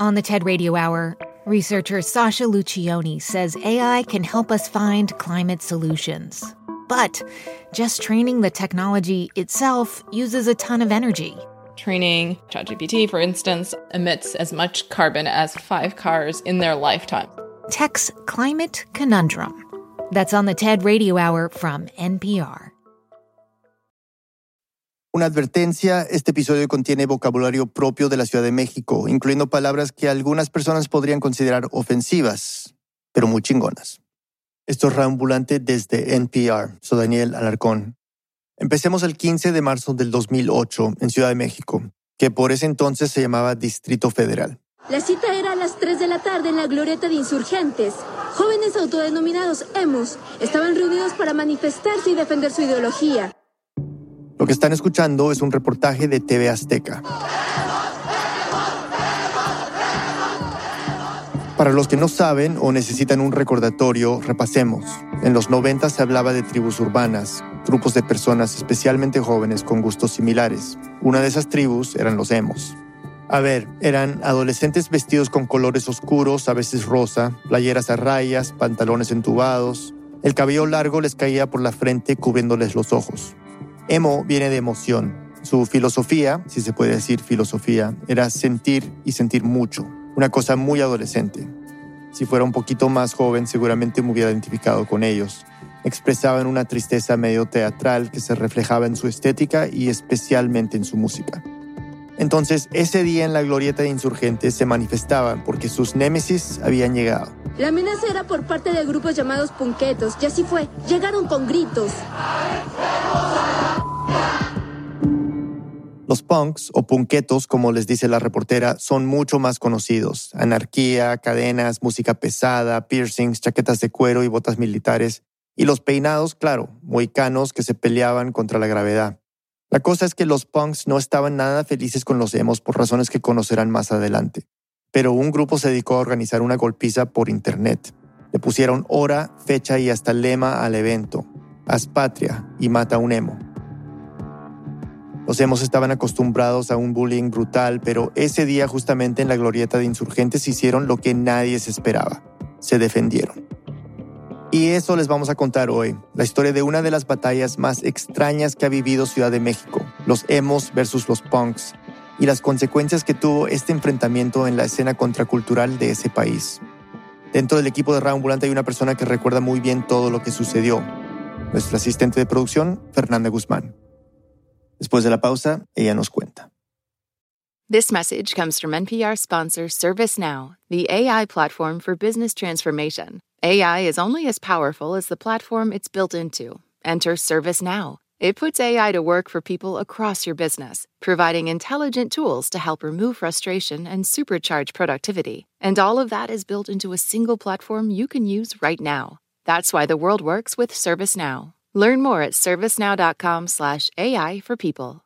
On the TED Radio Hour, researcher Sasha Lucioni says AI can help us find climate solutions. But just training the technology itself uses a ton of energy. Training ChatGPT, for instance, emits as much carbon as five cars in their lifetime. Tech's Climate Conundrum. That's on the TED Radio Hour from NPR. Una advertencia, este episodio contiene vocabulario propio de la Ciudad de México, incluyendo palabras que algunas personas podrían considerar ofensivas, pero muy chingonas. Esto es Reambulante desde NPR. Soy Daniel Alarcón. Empecemos el 15 de marzo del 2008 en Ciudad de México, que por ese entonces se llamaba Distrito Federal. La cita era a las 3 de la tarde en la glorieta de insurgentes. Jóvenes autodenominados emos estaban reunidos para manifestarse y defender su ideología. Lo que están escuchando es un reportaje de TV Azteca. Para los que no saben o necesitan un recordatorio, repasemos. En los 90 se hablaba de tribus urbanas, grupos de personas especialmente jóvenes con gustos similares. Una de esas tribus eran los emos. A ver, eran adolescentes vestidos con colores oscuros, a veces rosa, playeras a rayas, pantalones entubados. El cabello largo les caía por la frente cubriéndoles los ojos. Emo viene de emoción. Su filosofía, si se puede decir filosofía, era sentir y sentir mucho. Una cosa muy adolescente. Si fuera un poquito más joven, seguramente me hubiera identificado con ellos. Expresaban una tristeza medio teatral que se reflejaba en su estética y especialmente en su música. Entonces, ese día en la glorieta de insurgentes se manifestaban porque sus némesis habían llegado. La amenaza era por parte de grupos llamados punquetos, y así fue. Llegaron con gritos. Punks o punquetos, como les dice la reportera, son mucho más conocidos. Anarquía, cadenas, música pesada, piercings, chaquetas de cuero y botas militares. Y los peinados, claro, moicanos que se peleaban contra la gravedad. La cosa es que los punks no estaban nada felices con los emos por razones que conocerán más adelante. Pero un grupo se dedicó a organizar una golpiza por internet. Le pusieron hora, fecha y hasta lema al evento. Haz patria y mata un emo. Los emos estaban acostumbrados a un bullying brutal, pero ese día justamente en la glorieta de insurgentes hicieron lo que nadie se esperaba. Se defendieron. Y eso les vamos a contar hoy, la historia de una de las batallas más extrañas que ha vivido Ciudad de México, los emos versus los punks, y las consecuencias que tuvo este enfrentamiento en la escena contracultural de ese país. Dentro del equipo de Raambulante hay una persona que recuerda muy bien todo lo que sucedió, nuestra asistente de producción, Fernanda Guzmán. Después de la pausa, ella nos cuenta. This message comes from NPR sponsor ServiceNow, the AI platform for business transformation. AI is only as powerful as the platform it's built into. Enter ServiceNow. It puts AI to work for people across your business, providing intelligent tools to help remove frustration and supercharge productivity. And all of that is built into a single platform you can use right now. That's why the world works with ServiceNow. Learn more at servicenow.com/slash AI for people.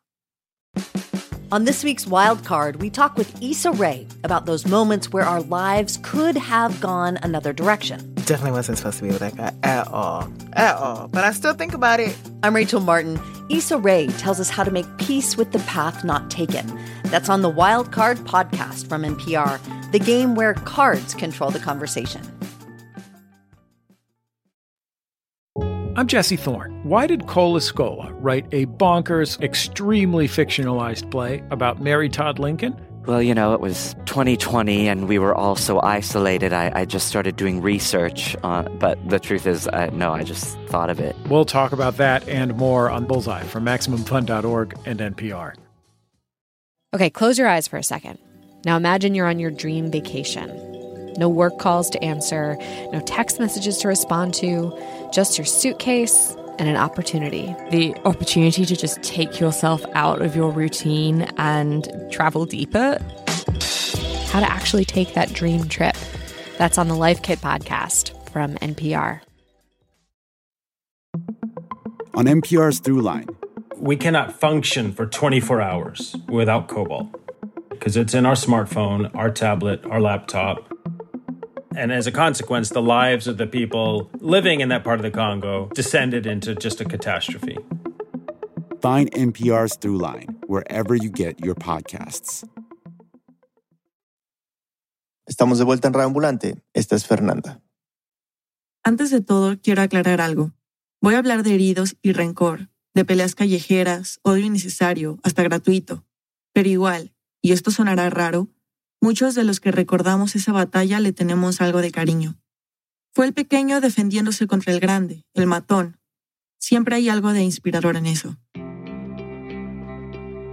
On this week's Wild Card, we talk with Issa Rae about those moments where our lives could have gone another direction. Definitely wasn't supposed to be with that guy at all. At all. But I still think about it. I'm Rachel Martin. Issa Rae tells us how to make peace with the path not taken. That's on the Wild Card podcast from NPR, the game where cards control the conversation. I'm Jesse Thorne. Why did Cole Escola write a bonkers, extremely fictionalized play about Mary Todd Lincoln? Well, you know, it was 2020 and we were all so isolated. I, I just started doing research. On, but the truth is, I, no, I just thought of it. We'll talk about that and more on Bullseye from MaximumFun.org and NPR. Okay, close your eyes for a second. Now imagine you're on your dream vacation. No work calls to answer, no text messages to respond to, just your suitcase and an opportunity. The opportunity to just take yourself out of your routine and travel deeper. How to actually take that dream trip. That's on the Life Kit podcast from NPR. On NPR's Throughline, we cannot function for 24 hours without cobalt because it's in our smartphone, our tablet, our laptop. And as a consequence, the lives of the people living in that part of the Congo descended into just a catastrophe. Find NPR's Throughline wherever you get your podcasts. Estamos de vuelta en Reambulante. Esta es Fernanda. Antes de todo, quiero aclarar algo. Voy a hablar de heridos y rencor, de peleas callejeras, odio innecesario, hasta gratuito. Pero igual, y esto sonará raro, muchos de los que recordamos esa batalla le tenemos algo de cariño. Fue el pequeño defendiéndose contra el grande, el matón. Siempre hay algo de inspirador en eso.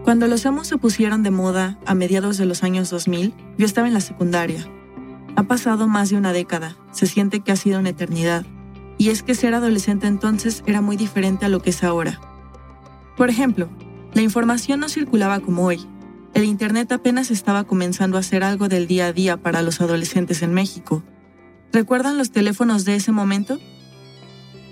Cuando los emos se pusieron de moda a mediados de los años 2000, yo estaba en la secundaria. Ha pasado más de una década, se siente que ha sido una eternidad. Y es que ser adolescente entonces era muy diferente a lo que es ahora. Por ejemplo, la información no circulaba como hoy. El Internet apenas estaba comenzando a ser algo del día a día para los adolescentes en México. ¿Recuerdan los teléfonos de ese momento?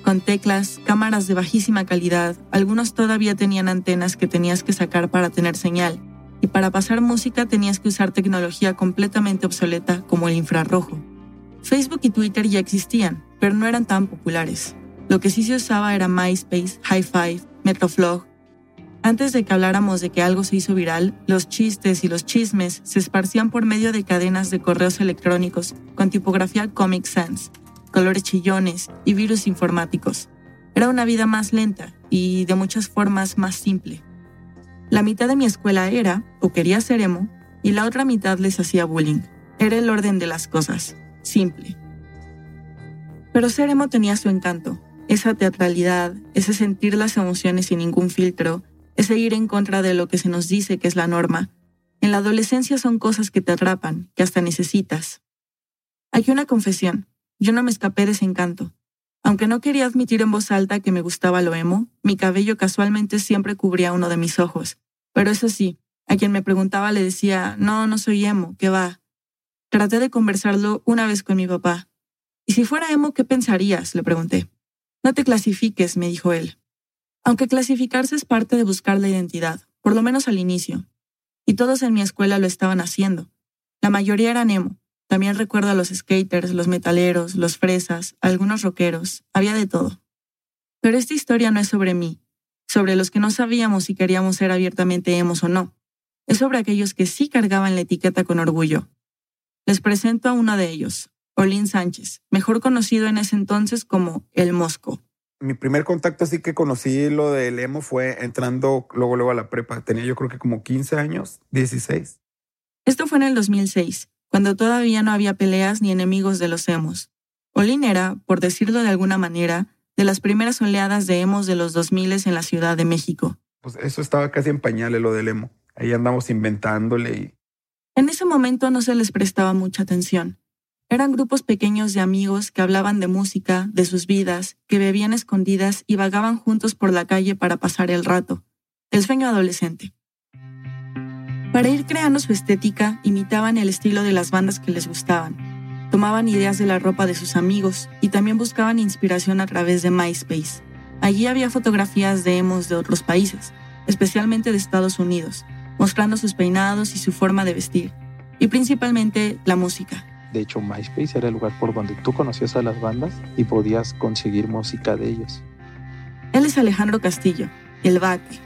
con teclas, cámaras de bajísima calidad, algunos todavía tenían antenas que tenías que sacar para tener señal, y para pasar música tenías que usar tecnología completamente obsoleta como el infrarrojo. Facebook y Twitter ya existían, pero no eran tan populares. Lo que sí se usaba era MySpace, Hi5, Metroflog. Antes de que habláramos de que algo se hizo viral, los chistes y los chismes se esparcían por medio de cadenas de correos electrónicos con tipografía Comic Sans, colores chillones y virus informáticos. Era una vida más lenta y de muchas formas más simple. La mitad de mi escuela era, o quería ser emo, y la otra mitad les hacía bullying. Era el orden de las cosas, simple. Pero ser emo tenía su encanto, esa teatralidad, ese sentir las emociones sin ningún filtro, ese ir en contra de lo que se nos dice que es la norma. En la adolescencia son cosas que te atrapan, que hasta necesitas. Aquí una confesión. Yo no me escapé de ese encanto. Aunque no quería admitir en voz alta que me gustaba lo emo, mi cabello casualmente siempre cubría uno de mis ojos. Pero eso sí, a quien me preguntaba le decía, no, no soy emo, ¿qué va? Traté de conversarlo una vez con mi papá. ¿Y si fuera emo, qué pensarías? le pregunté. No te clasifiques, me dijo él. Aunque clasificarse es parte de buscar la identidad, por lo menos al inicio. Y todos en mi escuela lo estaban haciendo. La mayoría eran emo, también recuerdo a los skaters, los metaleros, los fresas, algunos rockeros, había de todo. Pero esta historia no es sobre mí, sobre los que no sabíamos si queríamos ser abiertamente emos o no. Es sobre aquellos que sí cargaban la etiqueta con orgullo. Les presento a uno de ellos, Olin Sánchez, mejor conocido en ese entonces como El Mosco. Mi primer contacto así que conocí lo del emo fue entrando luego luego a la prepa. Tenía yo creo que como 15 años, 16. Esto fue en el 2006 cuando todavía no había peleas ni enemigos de los emos. Olin era, por decirlo de alguna manera, de las primeras oleadas de emos de los 2000 en la Ciudad de México. Pues eso estaba casi en pañales lo del emo. Ahí andamos inventándole y... En ese momento no se les prestaba mucha atención. Eran grupos pequeños de amigos que hablaban de música, de sus vidas, que bebían escondidas y vagaban juntos por la calle para pasar el rato. El sueño adolescente. Para ir creando su estética, imitaban el estilo de las bandas que les gustaban. Tomaban ideas de la ropa de sus amigos y también buscaban inspiración a través de MySpace. Allí había fotografías de emos de otros países, especialmente de Estados Unidos, mostrando sus peinados y su forma de vestir, y principalmente la música. De hecho, MySpace era el lugar por donde tú conocías a las bandas y podías conseguir música de ellos. Él es Alejandro Castillo, el Bate,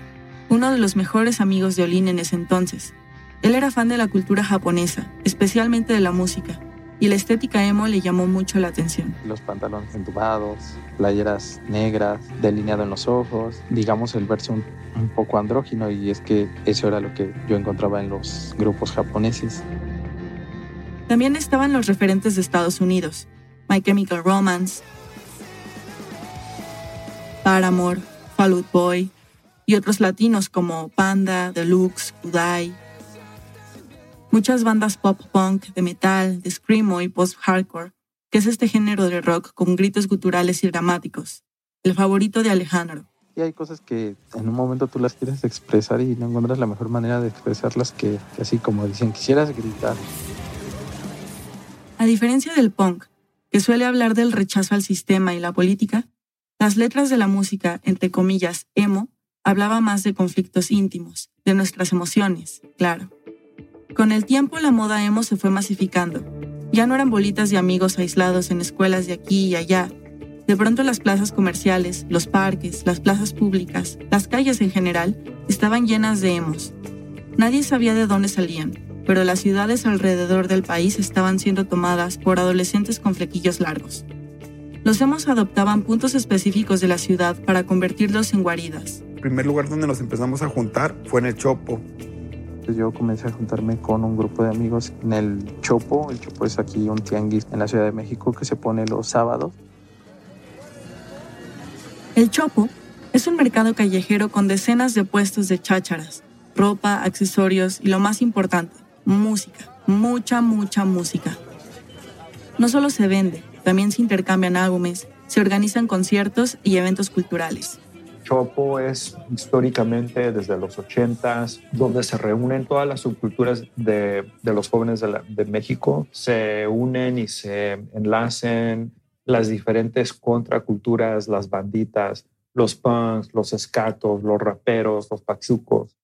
uno de los mejores amigos de Olin en ese entonces. Él era fan de la cultura japonesa, especialmente de la música, y la estética emo le llamó mucho la atención. Los pantalones entubados, playeras negras, delineado en los ojos, digamos el verso un, un, poco andrógino y es que eso era lo que yo encontraba en los grupos japoneses. También estaban los referentes de Estados Unidos, My Chemical Romance, Paramore, Fall Out Boy, y otros latinos como Panda, Deluxe, Kudai. Muchas bandas pop punk, de metal, de screamo y post-hardcore, que es este género de rock con gritos guturales y dramáticos. El favorito de Alejandro. Y hay cosas que en un momento tú las quieres expresar y no encuentras la mejor manera de expresarlas que, que así como dicen, quisieras gritar. A diferencia del punk, que suele hablar del rechazo al sistema y la política, las letras de la música, entre comillas, emo, hablaba más de conflictos íntimos, de nuestras emociones, claro. Con el tiempo la moda emo se fue masificando. Ya no eran bolitas de amigos aislados en escuelas de aquí y allá. De pronto las plazas comerciales, los parques, las plazas públicas, las calles en general, estaban llenas de emos. Nadie sabía de dónde salían, pero las ciudades alrededor del país estaban siendo tomadas por adolescentes con flequillos largos. Los emos adoptaban puntos específicos de la ciudad para convertirlos en guaridas. El primer lugar donde nos empezamos a juntar fue en el Chopo. Yo comencé a juntarme con un grupo de amigos en el Chopo. El Chopo es aquí un tianguis en la Ciudad de México que se pone los sábados. El Chopo es un mercado callejero con decenas de puestos de chácharas, ropa, accesorios y lo más importante, música. Mucha, mucha música. No solo se vende, también se intercambian álbumes, se organizan conciertos y eventos culturales. Chopo es históricamente desde los 80s, donde se reúnen todas las subculturas de, de los jóvenes de, la, de, México, se unen y se enlacen las diferentes contraculturas, las banditas, los punks, los escatos, los raperos, los pachucos.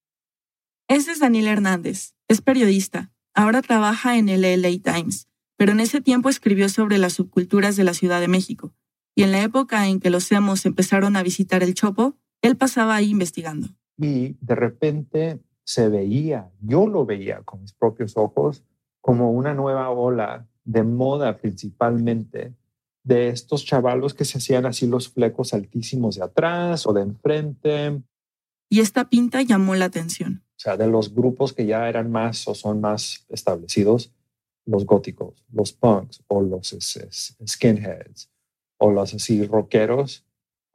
Este es Daniel Hernández, es periodista, ahora trabaja en el LA Times, pero en ese tiempo escribió sobre las subculturas de la Ciudad de México y en la época en que los emos empezaron a visitar el Chopo, él pasaba ahí investigando. Y de repente se veía, yo lo veía con mis propios ojos, como una nueva ola de moda principalmente, de estos chavalos que se hacían así los flecos altísimos de atrás o de enfrente. Y esta pinta llamó la atención. O sea, de los grupos que ya eran más o son más establecidos, los góticos, los punks o los skinheads o los así rockeros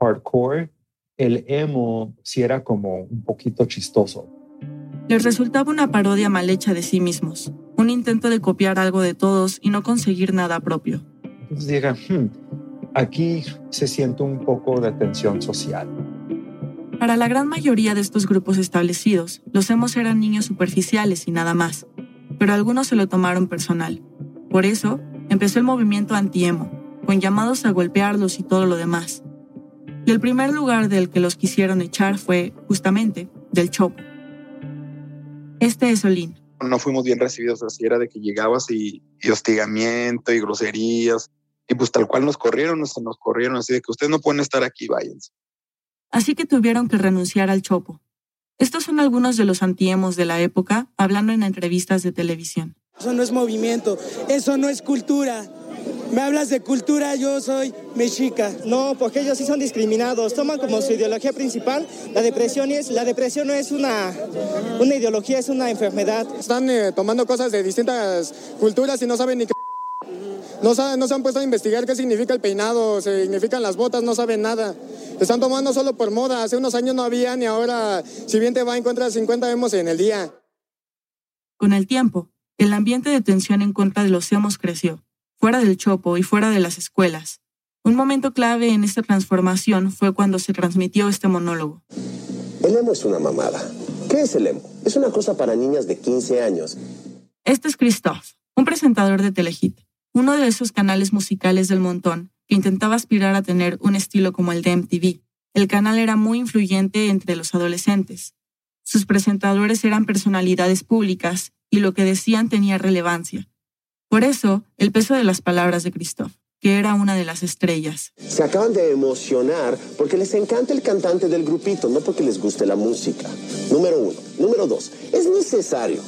hardcore, el emo sí era como un poquito chistoso. Les resultaba una parodia mal hecha de sí mismos, un intento de copiar algo de todos y no conseguir nada propio. Entonces hmm, aquí se siente un poco de tensión social. Para la gran mayoría de estos grupos establecidos, los emos eran niños superficiales y nada más, pero algunos se lo tomaron personal. Por eso, empezó el movimiento anti-emo, con llamados a golpearlos y todo lo demás. Y el primer lugar del que los quisieron echar fue, justamente, del Chopo. Este es Olin. No fuimos bien recibidos, así era de que llegabas y, y hostigamiento y groserías. Y pues tal cual nos corrieron, nos, nos corrieron así de que ustedes no pueden estar aquí, váyanse. Así que tuvieron que renunciar al Chopo. Estos son algunos de los antiemos de la época hablando en entrevistas de televisión. Eso no es movimiento, eso no es cultura, me hablas de cultura, yo soy mexica. No, porque ellos sí son discriminados. Toman como su ideología principal la depresión y es, la depresión no es una, una ideología, es una enfermedad. Están eh, tomando cosas de distintas culturas y no saben ni qué. No, saben, no se han puesto a investigar qué significa el peinado, significan las botas, no saben nada. Están tomando solo por moda. Hace unos años no había ni ahora, si bien te va, encuentras 50 vemos en el día. Con el tiempo, el ambiente de tensión en contra de los hemos creció fuera del chopo y fuera de las escuelas. Un momento clave en esta transformación fue cuando se transmitió este monólogo. El emo es una mamada. ¿Qué es el emo? Es una cosa para niñas de 15 años. Este es Christoph, un presentador de Telehit, uno de esos canales musicales del montón que intentaba aspirar a tener un estilo como el de MTV. El canal era muy influyente entre los adolescentes. Sus presentadores eran personalidades públicas y lo que decían tenía relevancia. Por eso, el peso de las palabras de Christoph, que era una de las estrellas. Se acaban de emocionar porque les encanta el cantante del grupito, no porque les guste la música. Número uno. Número dos, es necesario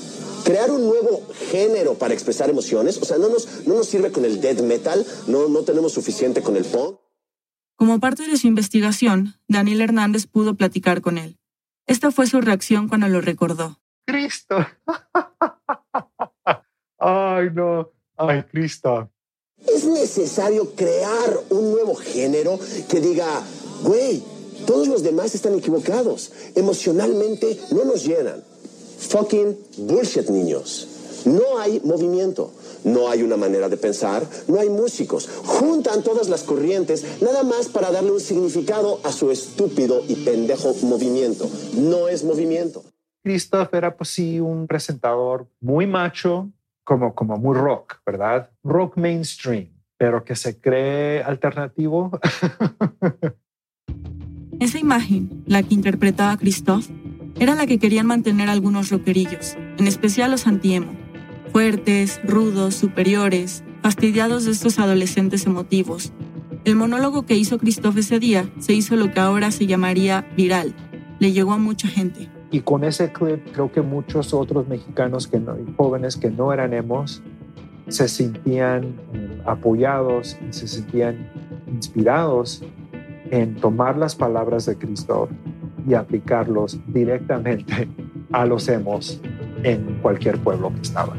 crear un nuevo género para expresar emociones. O sea, no nos, no nos sirve con el death metal, no, no tenemos suficiente con el punk. Como parte de su investigación, Daniel Hernández pudo platicar con él. Esta fue su reacción cuando lo recordó. Cristo. Ay, no. Ay, Cristo. Es necesario crear un nuevo género que diga, güey, todos los demás están equivocados. Emocionalmente no nos llenan. Fucking bullshit, niños. No hay movimiento. No hay una manera de pensar, no hay músicos. Juntan todas las corrientes nada más para darle un significado a su estúpido y pendejo movimiento. No es movimiento. Christoph era pues sí un presentador muy macho, como, como muy rock, ¿verdad? Rock mainstream, pero que se cree alternativo. Esa imagen, la que interpretaba Christoph, era la que querían mantener algunos rockerillos, en especial los antiemo. Fuertes, rudos, superiores, fastidiados de estos adolescentes emotivos. El monólogo que hizo Christoph ese día se hizo lo que ahora se llamaría viral. Le llegó a mucha gente. Y con ese clip creo que muchos otros mexicanos que no, jóvenes que no eran emos se sentían eh, apoyados y se sentían inspirados en tomar las palabras de Cristo y aplicarlos directamente a los emos en cualquier pueblo que estaban.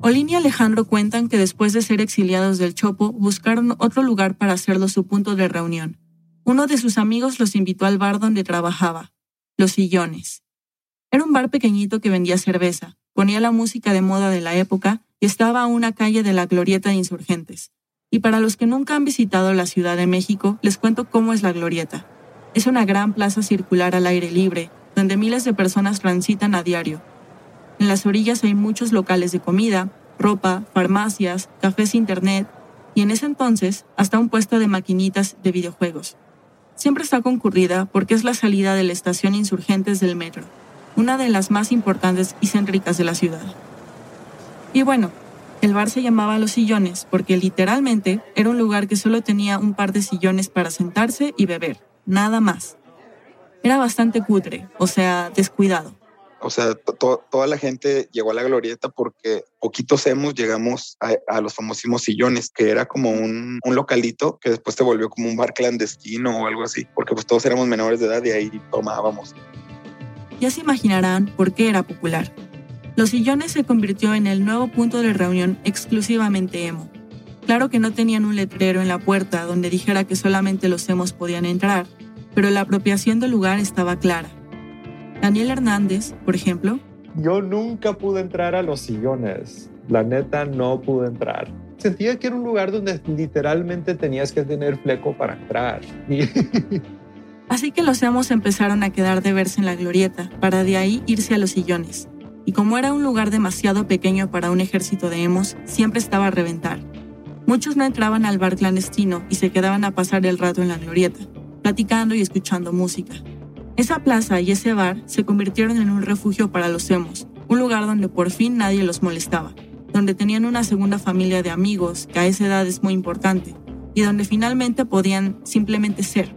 Olin y Alejandro cuentan que después de ser exiliados del Chopo, buscaron otro lugar para hacerlo su punto de reunión. Uno de sus amigos los invitó al bar donde trabajaba, Los Sillones. Era un bar pequeñito que vendía cerveza, ponía la música de moda de la época y estaba a una calle de la Glorieta de Insurgentes. Y para los que nunca han visitado la Ciudad de México, les cuento cómo es la Glorieta. Es una gran plaza circular al aire libre, donde miles de personas transitan a diario. En las orillas hay muchos locales de comida, ropa, farmacias, cafés internet y en ese entonces hasta un puesto de maquinitas de videojuegos. Siempre está concurrida porque es la salida de la estación Insurgentes del metro, una de las más importantes y céntricas de la ciudad. Y bueno, el bar se llamaba Los Sillones porque literalmente era un lugar que solo tenía un par de sillones para sentarse y beber, nada más. Era bastante cutre, o sea, descuidado. O sea, toda la gente llegó a la glorieta porque poquitos hemos llegamos a, los famosísimos sillones, que era como un, un, localito que después se volvió como un bar clandestino o algo así, porque pues todos éramos menores de edad y ahí tomábamos. Ya se imaginarán por qué era popular. Los sillones se convirtió en el nuevo punto de reunión exclusivamente emo. Claro que no tenían un letrero en la puerta donde dijera que solamente los emos podían entrar, pero la apropiación del lugar estaba clara. Daniel Hernández, por ejemplo. Yo nunca pude entrar a los sillones. La neta no pude entrar. Sentía que era un lugar donde literalmente tenías que tener fleco para entrar. Así que los emos empezaron a quedar de verse en la glorieta, para de ahí irse a los sillones. Y como era un lugar demasiado pequeño para un ejército de emos, siempre estaba a reventar. Muchos no entraban al bar clandestino y se quedaban a pasar el rato en la glorieta platicando y escuchando música. Esa plaza y ese bar se convirtieron en un refugio para los emos, un lugar donde por fin nadie los molestaba, donde tenían una segunda familia de amigos, que a esa edad es muy importante, y donde finalmente podían simplemente ser.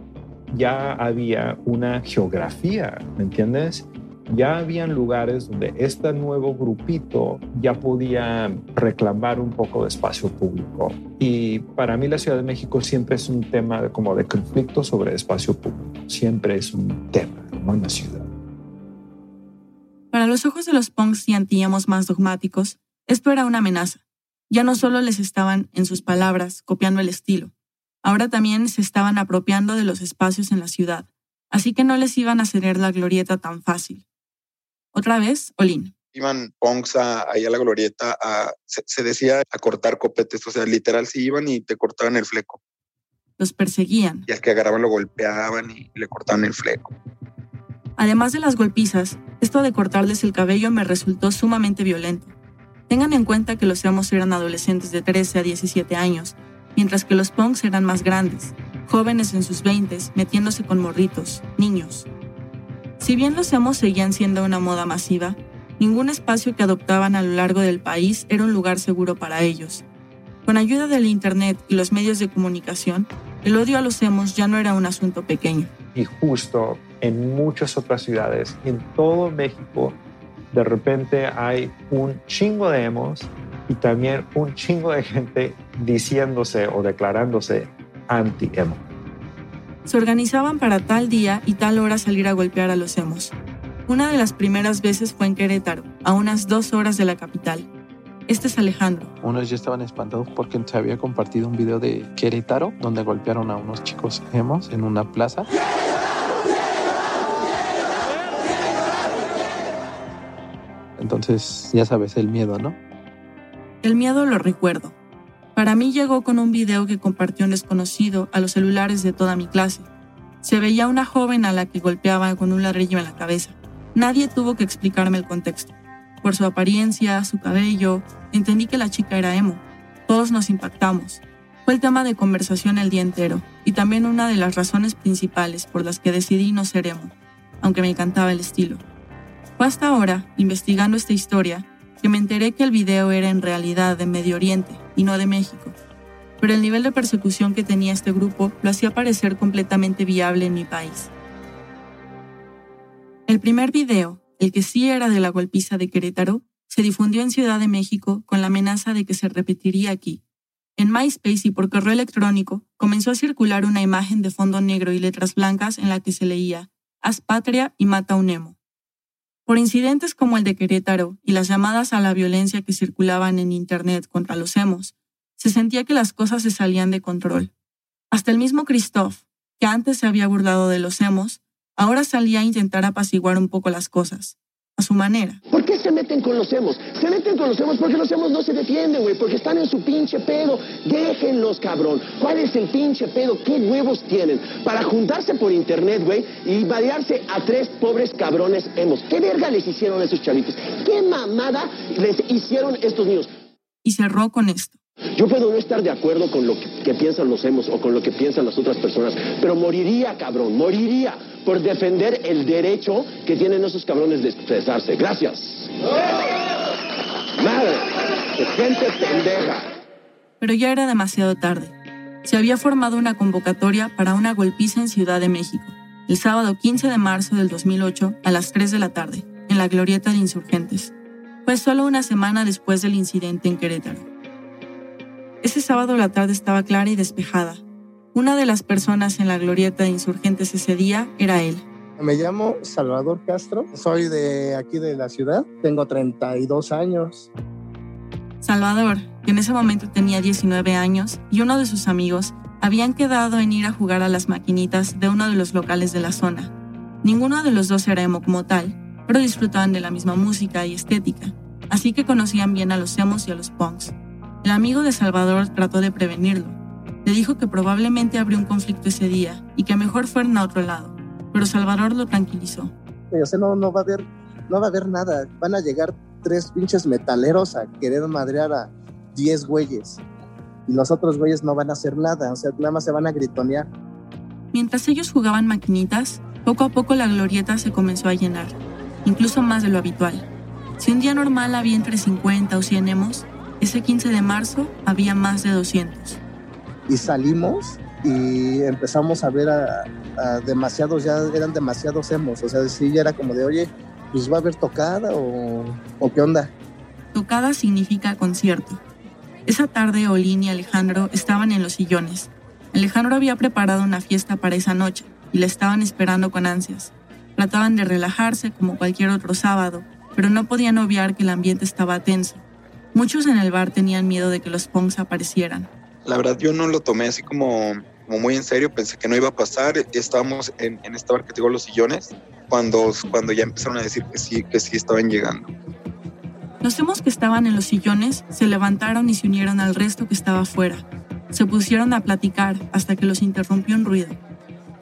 Ya había una geografía, ¿me entiendes? Ya habían lugares donde este nuevo grupito ya podía reclamar un poco de espacio público. Y para mí la Ciudad de México siempre es un tema de, como de conflicto sobre espacio público. Siempre es un tema, como en la ciudad. Para los ojos de los punks y antíamos más dogmáticos, esto era una amenaza. Ya no solo les estaban, en sus palabras, copiando el estilo, ahora también se estaban apropiando de los espacios en la ciudad, así que no les iban a ceder la glorieta tan fácil. Otra vez, Olin. Iban punks ahí a la glorieta, a, se, decía a cortar copetes, o sea, literal, si iban y te cortaban el fleco. Los perseguían. Y al que agarraban lo golpeaban y le cortaban el fleco. Además de las golpizas, esto de cortarles el cabello me resultó sumamente violento. Tengan en cuenta que los emos eran adolescentes de 13 a 17 años, mientras que los punks eran más grandes, jóvenes en sus 20 metiéndose con morritos, niños, si bien los emos seguían siendo una moda masiva, ningún espacio que adoptaban a lo largo del país era un lugar seguro para ellos. Con ayuda del Internet y los medios de comunicación, el odio a los emos ya no era un asunto pequeño. Y justo en muchas otras ciudades, en todo México, de repente hay un chingo de emos y también un chingo de gente diciéndose o declarándose anti-emo se organizaban para tal día y tal hora salir a golpear a los emos. Una de las primeras veces fue en Querétaro, a unas dos horas de la capital. Este es Alejandro. Unos ya estaban espantados porque se había compartido un video de Querétaro donde golpearon a unos chicos emos en una plaza. Entonces, ya sabes, el miedo, ¿no? El miedo lo recuerdo. Para mí llegó con un video que compartió un desconocido a los celulares de toda mi clase. Se veía una joven a la que golpeaba con un ladrillo en la cabeza. Nadie tuvo que explicarme el contexto. Por su apariencia, su cabello, entendí que la chica era emo. Todos nos impactamos. Fue el tema de conversación el día entero y también una de las razones principales por las que decidí no ser emo, aunque me encantaba el estilo. Fue hasta ahora, investigando esta historia, que me enteré que el video era en realidad de Medio Oriente y no de México, pero el nivel de persecución que tenía este grupo lo hacía parecer completamente viable en mi país. El primer video, el que sí era de la golpiza de Querétaro, se difundió en Ciudad de México con la amenaza de que se repetiría aquí. En MySpace y por correo electrónico comenzó a circular una imagen de fondo negro y letras blancas en la que se leía Haz patria y mata un emo. Por incidentes como el de Querétaro y las llamadas a la violencia que circulaban en Internet contra los emos, se sentía que las cosas se salían de control. Hasta el mismo Christoph, que antes se había burlado de los emos, ahora salía a intentar apaciguar un poco las cosas, a su manera. ¿Por qué se meten con los hemos? Se meten con los hemos porque los hemos no se defienden, güey, porque están en su pinche pedo. Déjenlos, cabrón. ¿Cuál es el pinche pedo? ¿Qué huevos tienen? Para juntarse por internet, güey, y variarse a tres pobres cabrones hemos. ¿Qué verga les hicieron a esos chavitos? ¿Qué mamada les hicieron estos niños? Y cerró con esto. Yo puedo no estar de acuerdo con lo que, que piensan los hemos o con lo que piensan las otras personas, pero moriría, cabrón, moriría por defender el derecho que tienen esos cabrones de expresarse. Gracias. Madre, gente pendeja. Pero ya era demasiado tarde. Se había formado una convocatoria para una golpiza en Ciudad de México, el sábado 15 de marzo del 2008 a las 3 de la tarde, en la Glorieta de Insurgentes. Fue solo una semana después del incidente en Querétaro. Ese sábado la tarde estaba clara y despejada. Una de las personas en la Glorieta de Insurgentes ese día era él. Me llamo Salvador Castro, soy de aquí de la ciudad, tengo 32 años. Salvador, que en ese momento tenía 19 años, y uno de sus amigos habían quedado en ir a jugar a las maquinitas de uno de los locales de la zona. Ninguno de los dos era emo como tal, pero disfrutaban de la misma música y estética, así que conocían bien a los emos y a los punks. El amigo de Salvador trató de prevenirlo. Le dijo que probablemente habría un conflicto ese día y que mejor fueran a otro lado, pero Salvador lo tranquilizó. O sea, no, no va a haber, no va a haber nada. Van a llegar tres pinches metaleros a querer madrear a 10 güeyes. Y los otros güeyes no van a hacer nada, o sea, nada más se van a gritonear. Mientras ellos jugaban maquinitas, poco a poco la glorieta se comenzó a llenar, incluso más de lo habitual. Si un día normal había entre 50 o 100 emos, ese 15 de marzo había más de 200. Y salimos y empezamos a ver a, demasiados, ya eran demasiados emos, o sea, sí, ya era como de, oye, pues va a haber tocada o, o qué onda. Tocada significa concierto. Esa tarde Olin y Alejandro estaban en los sillones. Alejandro había preparado una fiesta para esa noche y la estaban esperando con ansias. Trataban de relajarse como cualquier otro sábado, pero no podían obviar que el ambiente estaba tenso. Muchos en el bar tenían miedo de que los punks aparecieran. La verdad yo no lo tomé así como, como muy en serio, pensé que no iba a pasar. Estábamos en, en este bar que tengo los sillones cuando, cuando ya empezaron a decir que sí, que sí estaban llegando. Los emos que estaban en los sillones se levantaron y se unieron al resto que estaba afuera. Se pusieron a platicar hasta que los interrumpió un ruido.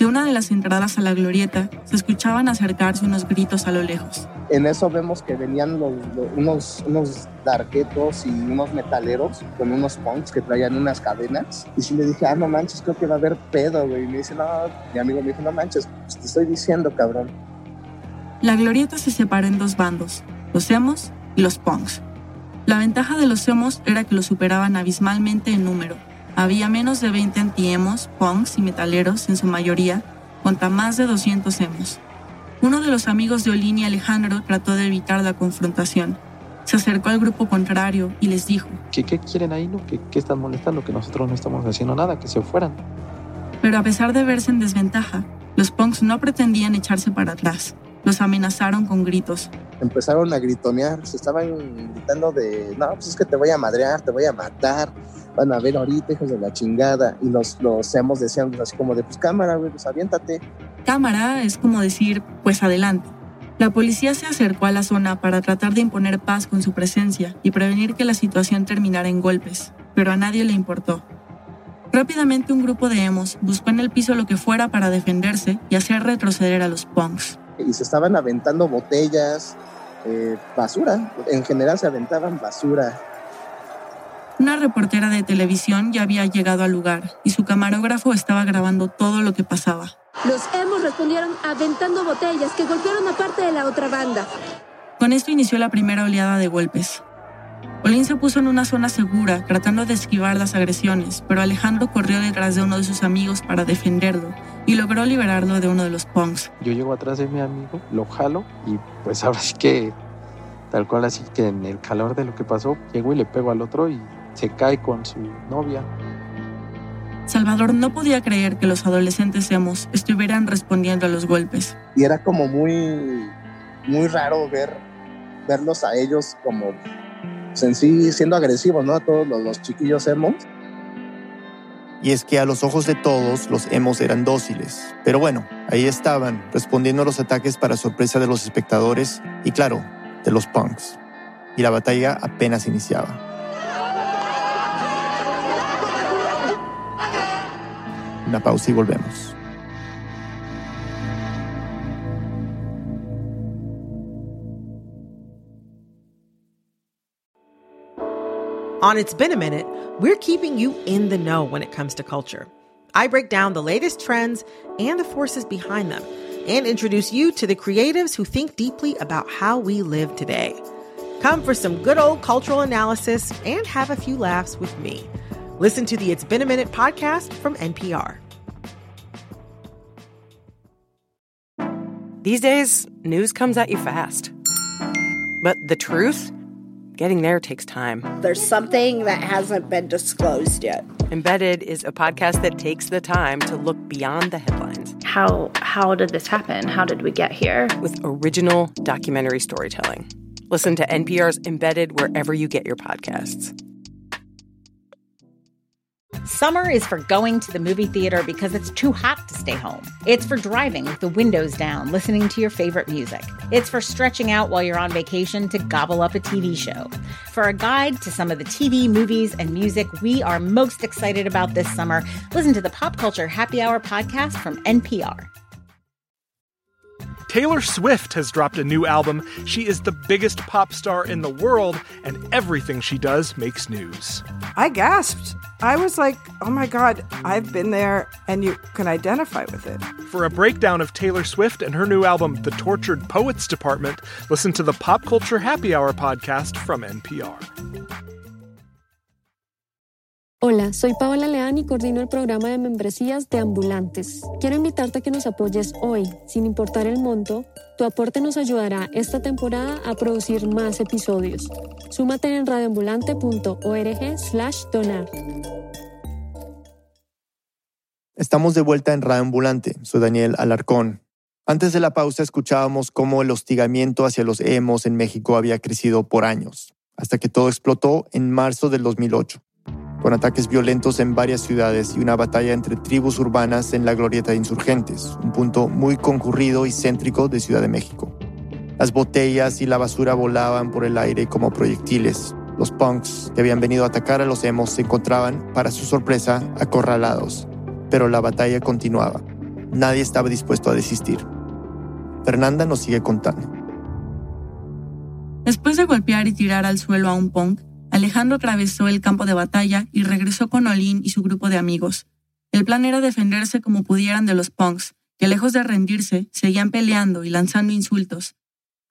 De una de las entradas a la glorieta se escuchaban acercarse unos gritos a lo lejos. En eso vemos que venían los, los- unos, unos darquetos y unos metaleros con unos punks que traían unas cadenas. Y sí le dije, ah, no manches, creo que va a haber pedo, güey. Y me dice, no, mi amigo me dijo, no manches, pues te estoy diciendo, cabrón. La glorieta se separó en dos bandos, los emos y los punks. La ventaja de los emos era que los superaban abismalmente en número. Había menos de 20 anti-emos, punks y metaleros en su mayoría, contra más de 200 emos. Uno de los amigos de Olin y Alejandro trató de evitar la confrontación. Se acercó al grupo contrario y les dijo, ¿Qué, qué quieren ahí? No? ¿Qué, ¿Qué están molestando? Que nosotros no estamos haciendo nada, que se fueran. pero a pesar de verse en desventaja, los punks no pretendían echarse para atrás. Los amenazaron con gritos. Empezaron a gritonear, se estaban gritando de, no, pues es que te voy a madrear, te voy a matar. Van a ver ahorita, hijos de la chingada. Y los, los hemos decían así como de, pues cámara, güey, pues aviéntate. Cámara es como decir, pues adelante. La policía se acercó a la zona para tratar de imponer paz con su presencia y prevenir que la situación terminara en golpes, pero a nadie le importó. Rápidamente un grupo de emos buscó en el piso lo que fuera para defenderse y hacer retroceder a los punks. Y se estaban aventando botellas, eh, basura. En general se aventaban basura. Una reportera de televisión ya había llegado al lugar y su camarógrafo estaba grabando todo lo que pasaba. Los hemos respondieron aventando botellas que golpearon a parte de la otra banda. Con esto inició la primera oleada de golpes. Olin se puso en una zona segura, tratando de esquivar las agresiones, pero Alejandro corrió detrás de uno de sus amigos para defenderlo y logró liberarlo de uno de los punks. Yo llego atrás de mi amigo, lo jalo y pues ahora sí que, tal cual así que en el calor de lo que pasó, llego y le pego al otro y se cae con su novia. Salvador no podía creer que los adolescentes emos estuvieran respondiendo a los golpes. Y era como muy, muy raro ver, verlos a ellos como pues, en sí siendo agresivos, ¿no? A todos los, los chiquillos emos. Y es que a los ojos de todos los emos eran dóciles. Pero bueno, ahí estaban, respondiendo a los ataques para sorpresa de los espectadores y claro, de los punks. Y la batalla apenas iniciaba. Una pausa y volvemos. On It's Been a Minute, we're keeping you in the know when it comes to culture. I break down the latest trends and the forces behind them and introduce you to the creatives who think deeply about how we live today. Come for some good old cultural analysis and have a few laughs with me. Listen to the It's Been a Minute podcast from NPR. These days, news comes at you fast. But the truth? Getting there takes time. There's something that hasn't been disclosed yet. Embedded is a podcast that takes the time to look beyond the headlines. How how did this happen? How did we get here? With original documentary storytelling. Listen to NPR's Embedded wherever you get your podcasts. Summer is for going to the movie theater because it's too hot to stay home. It's for driving with the windows down, listening to your favorite music. It's for stretching out while you're on vacation to gobble up a TV show. For a guide to some of the TV, movies, and music we are most excited about this summer, listen to the Pop Culture Happy Hour podcast from NPR. Taylor Swift has dropped a new album. She is the biggest pop star in the world, and everything she does makes news. I gasped. I was like, oh my God, I've been there, and you can identify with it. For a breakdown of Taylor Swift and her new album, The Tortured Poets Department, listen to the Pop Culture Happy Hour podcast from NPR. Hola, soy Paola Leán y coordino el programa de membresías de Ambulantes. Quiero invitarte a que nos apoyes hoy, sin importar el monto. Tu aporte nos ayudará esta temporada a producir más episodios. Súmate en radioambulante.org slash donar. Estamos de vuelta en Radio Ambulante. Soy Daniel Alarcón. Antes de la pausa escuchábamos cómo el hostigamiento hacia los emos en México había crecido por años, hasta que todo explotó en marzo del 2008, con ataques violentos en varias ciudades y una batalla entre tribus urbanas en la glorieta de insurgentes, un punto muy concurrido y céntrico de Ciudad de México. Las botellas y la basura volaban por el aire como proyectiles. Los punks que habían venido a atacar a los emos se encontraban, para su sorpresa, acorralados. Pero la batalla continuaba. Nadie estaba dispuesto a desistir. Fernanda nos sigue contando. Después de golpear y tirar al suelo a un punk, Alejandro atravesó el campo de batalla y regresó con Olin y su grupo de amigos. El plan era defenderse como pudieran de los punks, que lejos de rendirse, seguían peleando y lanzando insultos.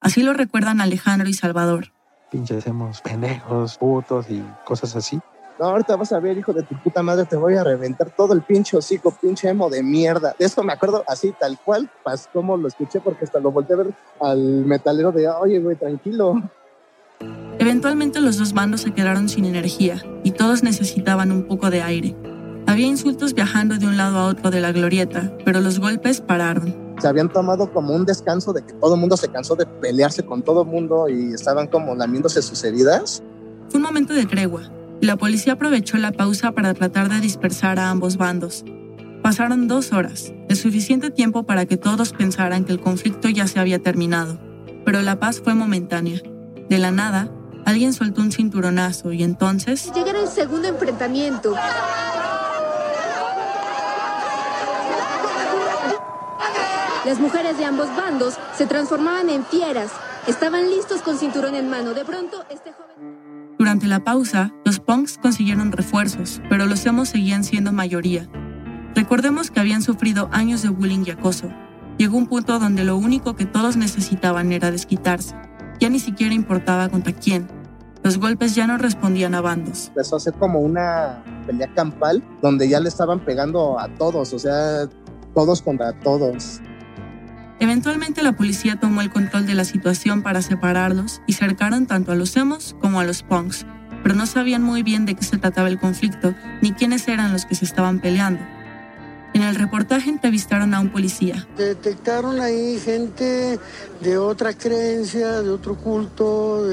Así lo recuerdan Alejandro y Salvador. Pinches hemos pendejos, putos y cosas así. No, ahorita vas a ver, hijo de tu puta madre, te voy a reventar todo el pinche hocico, pinche emo de mierda. De eso me acuerdo así, tal cual, pas como lo escuché, porque hasta lo volteé a ver al metalero de, oye, güey, tranquilo. Eventualmente los dos bandos se quedaron sin energía y todos necesitaban un poco de aire. Había insultos viajando de un lado a otro de la glorieta, pero los golpes pararon. Se habían tomado como un descanso de que todo el mundo se cansó de pelearse con todo el mundo y estaban como lamiéndose sus heridas. Fue un momento de tregua y la policía aprovechó la pausa para tratar de dispersar a ambos bandos. Pasaron dos horas, el suficiente tiempo para que todos pensaran que el conflicto ya se había terminado, pero la paz fue momentánea. De la nada, alguien soltó un cinturonazo y entonces... Llegar al segundo enfrentamiento. Las mujeres de ambos bandos se transformaban en fieras. Estaban listos con cinturón en mano. De pronto, este joven... Durante la pausa, los punks consiguieron refuerzos, pero los emos seguían siendo mayoría. Recordemos que habían sufrido años de bullying y acoso. Llegó un punto donde lo único que todos necesitaban era desquitarse. Ya ni siquiera importaba contra quién. Los golpes ya no respondían a bandos. Empezó a ser como una pelea campal donde ya le estaban pegando a todos, o sea, todos contra todos. Eventualmente la policía tomó el control de la situación para separarlos y cercaron tanto a los emos como a los punks, pero no sabían muy bien de qué se trataba el conflicto ni quiénes eran los que se estaban peleando. En el reportaje entrevistaron a un policía. Detectaron ahí gente de otra creencia, de otro culto,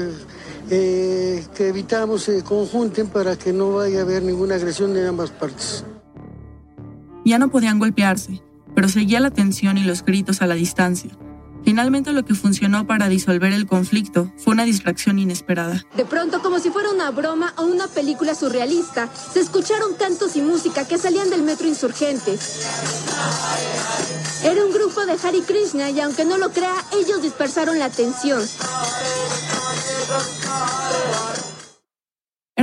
eh, que evitamos se conjunten para que no vaya a haber ninguna agresión de ambas partes. Ya no podían golpearse, pero seguía la tensión y los gritos a la distancia. Finalmente lo que funcionó para disolver el conflicto fue una distracción inesperada. De pronto, como si fuera una broma o una película surrealista, se escucharon cantos y música que salían del metro insurgentes. Era un grupo de Hari Krishna y aunque no lo crea, ellos dispersaron la atención.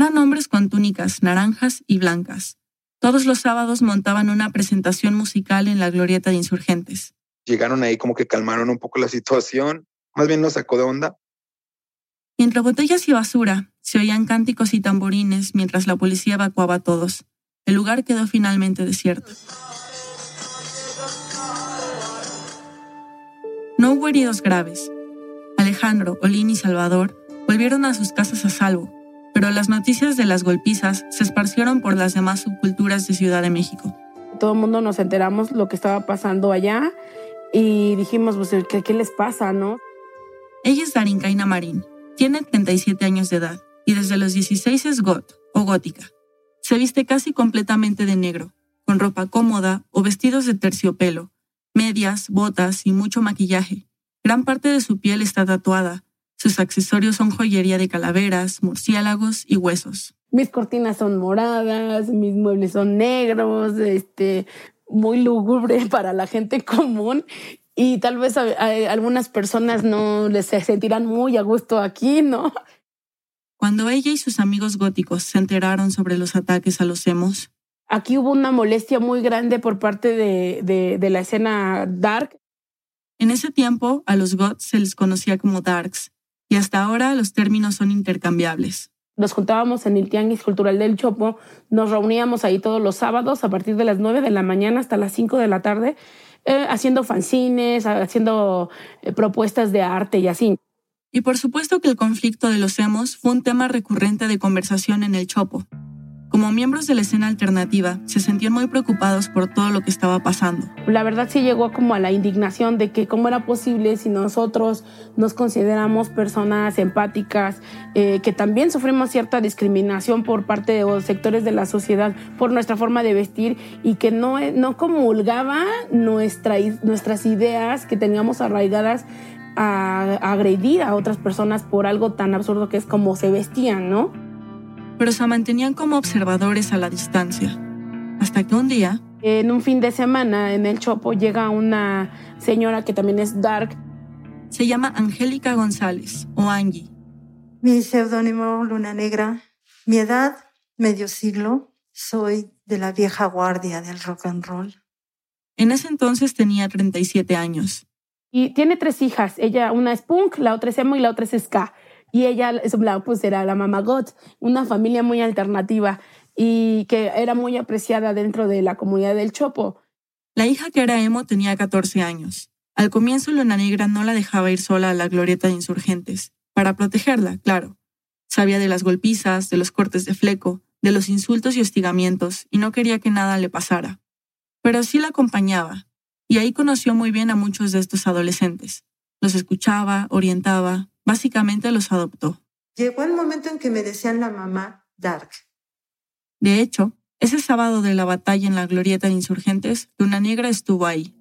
Eran hombres con túnicas naranjas y blancas. Todos los sábados montaban una presentación musical en la glorieta de insurgentes. Llegaron ahí como que calmaron un poco la situación, más bien nos sacó de onda. entre botellas y basura se oían cánticos y tamborines mientras la policía evacuaba a todos. El lugar quedó finalmente desierto. No hubo heridos graves. Alejandro, Olin y Salvador volvieron a sus casas a salvo, pero las noticias de las golpizas se esparcieron por las demás subculturas de Ciudad de México. Todo el mundo nos enteramos lo que estaba pasando allá y dijimos, pues, ¿qué, qué les pasa, no? Ella es Darinkaina Marín, tiene 37 años de edad y desde los 16 es got o gótica. Se viste casi completamente de negro, con ropa cómoda o vestidos de terciopelo, medias, botas y mucho maquillaje. Gran parte de su piel está tatuada. Sus accesorios son joyería de calaveras, murciélagos y huesos. Mis cortinas son moradas, mis muebles son negros, este, muy lúgubre para la gente común y tal vez a, algunas personas no les se sentirán muy a gusto aquí, ¿no? Cuando ella y sus amigos góticos se enteraron sobre los ataques a los emos, aquí hubo una molestia muy grande por parte de, de, de la escena dark. En ese tiempo, a los goths se les conocía como darks, y hasta ahora los términos son intercambiables nos juntábamos en el Tianguis Cultural del Chopo, nos reuníamos ahí todos los sábados a partir de las 9 de la mañana hasta las 5 de la tarde, eh, haciendo fanzines, haciendo eh, propuestas de arte y así. Y por supuesto que el conflicto de los emos fue un tema recurrente de conversación en el Chopo. Como miembros de la escena alternativa, se sentían muy preocupados por todo lo que estaba pasando. La verdad sí llegó como a la indignación de que cómo era posible si nosotros nos consideramos personas empáticas, eh, que también sufrimos cierta discriminación por parte de los sectores de la sociedad por nuestra forma de vestir y que no, no comulgaba nuestra, nuestras ideas que teníamos arraigadas a agredir a otras personas por algo tan absurdo que es como se vestían, ¿no? Pero se mantenían como observadores a la distancia. Hasta que un día... En un fin de semana en el Chopo llega una señora que también es dark. Se llama Angélica González o Angie. Mi seudónimo Luna Negra. Mi edad, medio siglo. Soy de la vieja guardia del rock and roll. En ese entonces tenía 37 años. Y tiene tres hijas. Ella, una es punk, la otra es emo y la otra es ska y ella pues era la mamá God, una familia muy alternativa y que era muy apreciada dentro de la comunidad del Chopo. La hija que era emo tenía 14 años. Al comienzo Luna Negra no la dejaba ir sola a la glorieta de insurgentes, para protegerla, claro. Sabía de las golpizas, de los cortes de fleco, de los insultos y hostigamientos, y no quería que nada le pasara. Pero sí la acompañaba, y ahí conoció muy bien a muchos de estos adolescentes. Los escuchaba, orientaba, Básicamente los adoptó. Llegó el momento en que me decían la mamá Dark. De hecho, ese sábado de la batalla en la glorieta de insurgentes, Luna Negra estuvo ahí.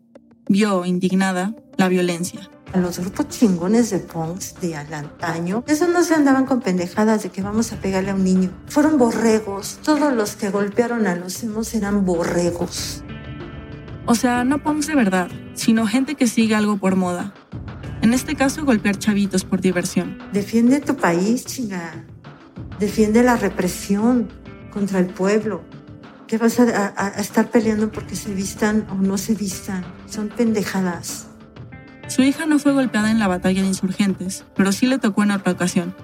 Vio, indignada, la violencia. A los grupos chingones de punks de al antaño, esos no se andaban con pendejadas de que vamos a pegarle a un niño. Fueron borregos. Todos los que golpearon a los hemos eran borregos. O sea, no punks de verdad, sino gente que sigue algo por moda. En este caso, golpear chavitos por diversión. Defiende tu país, chinga. Defiende la represión contra el pueblo. ¿Qué vas a, a, estar peleando porque se vistan o no se vistan? Son pendejadas. Su hija no fue golpeada en la batalla de insurgentes, pero sí le tocó en otra ocasión.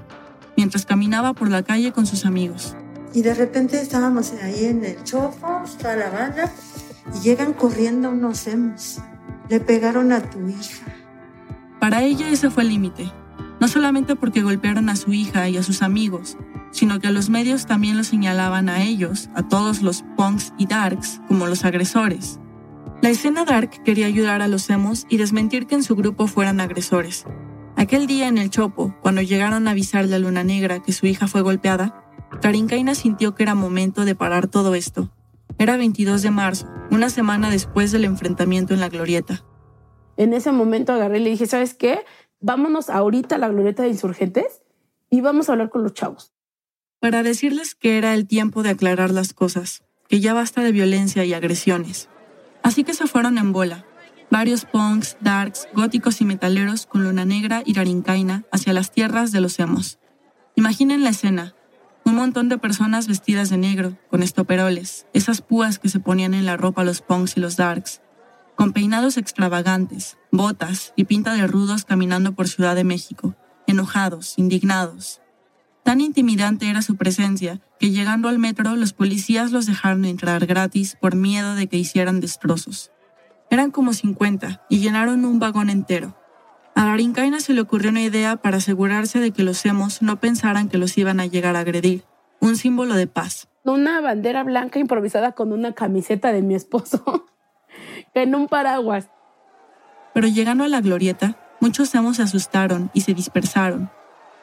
mientras caminaba por la calle con sus amigos. Y de repente estábamos ahí en el chofo, está la banda, y llegan corriendo unos hemos. Le pegaron a tu hija. Para ella ese fue el límite, no solamente porque golpearon a su hija y a sus amigos, sino que los medios también lo señalaban a ellos, a todos los punks y darks, como los agresores. La escena dark quería ayudar a los emos y desmentir que en su grupo fueran agresores. Aquel día en el Chopo, cuando llegaron a avisarle a Luna Negra que su hija fue golpeada, Karinkaina sintió que era momento de parar todo esto. Era 22 de marzo, una semana después del enfrentamiento en la glorieta. En ese momento agarré y le dije, ¿sabes qué? Vámonos ahorita a la glorieta de insurgentes y vamos a hablar con los chavos. Para decirles que era el tiempo de aclarar las cosas, que ya basta de violencia y agresiones. Así que se fueron en bola, varios punks, darks, góticos y metaleros con luna negra y rarincaina hacia las tierras de los emos. Imaginen la escena, un montón de personas vestidas de negro, con estoperoles, esas púas que se ponían en la ropa los punks y los darks, con peinados extravagantes, botas y pinta de rudos caminando por Ciudad de México, enojados, indignados. Tan intimidante era su presencia que llegando al metro los policías los dejaron entrar gratis por miedo de que hicieran destrozos. Eran como 50 y llenaron un vagón entero. A Darinkaina se le ocurrió una idea para asegurarse de que los emos no pensaran que los iban a llegar a agredir. Un símbolo de paz. Una bandera blanca improvisada con una camiseta de mi esposo en un paraguas. Pero llegando a la glorieta, muchos emos se asustaron y se dispersaron.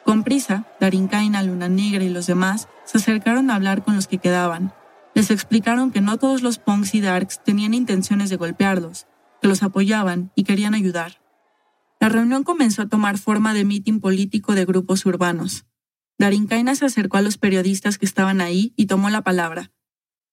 Con prisa, Darinkaina, Luna Negra y los demás se acercaron a hablar con los que quedaban. Les explicaron que no todos los punks y darks tenían intenciones de golpearlos, que los apoyaban y querían ayudar. La reunión comenzó a tomar forma de mitin político de grupos urbanos. Darinkaina se acercó a los periodistas que estaban ahí y tomó la palabra.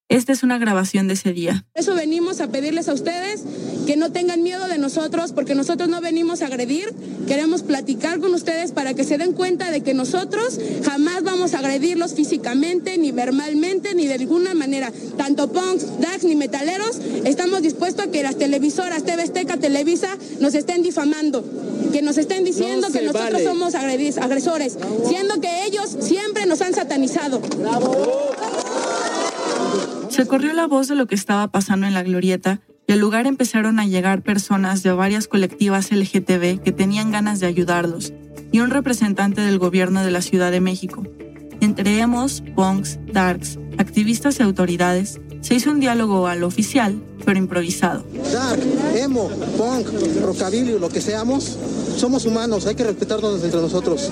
Esta es una grabación de ese día. Eso venimos a pedirles a ustedes que no tengan miedo de nosotros, porque nosotros no venimos a agredir, queremos platicar con ustedes para que se den cuenta de que nosotros jamás vamos a agredirlos físicamente, ni verbalmente, ni de ninguna manera. Tanto punks, dax, ni metaleros, estamos dispuestos a que las televisoras, TV Azteca, Televisa, nos estén difamando, que nos estén diciendo que nosotros somos agresores, siendo que ellos siempre nos han satanizado. Se corrió la voz de lo que estaba pasando en la glorieta y al lugar empezaron a llegar personas de varias colectivas LGTB que tenían ganas de ayudarlos y un representante del gobierno de la Ciudad de México. Entre emos, punks, darks, activistas y autoridades, se hizo un diálogo al oficial, pero improvisado. Dark, emo, punk, rockabilly, lo que seamos, somos humanos, hay que respetarnos entre nosotros.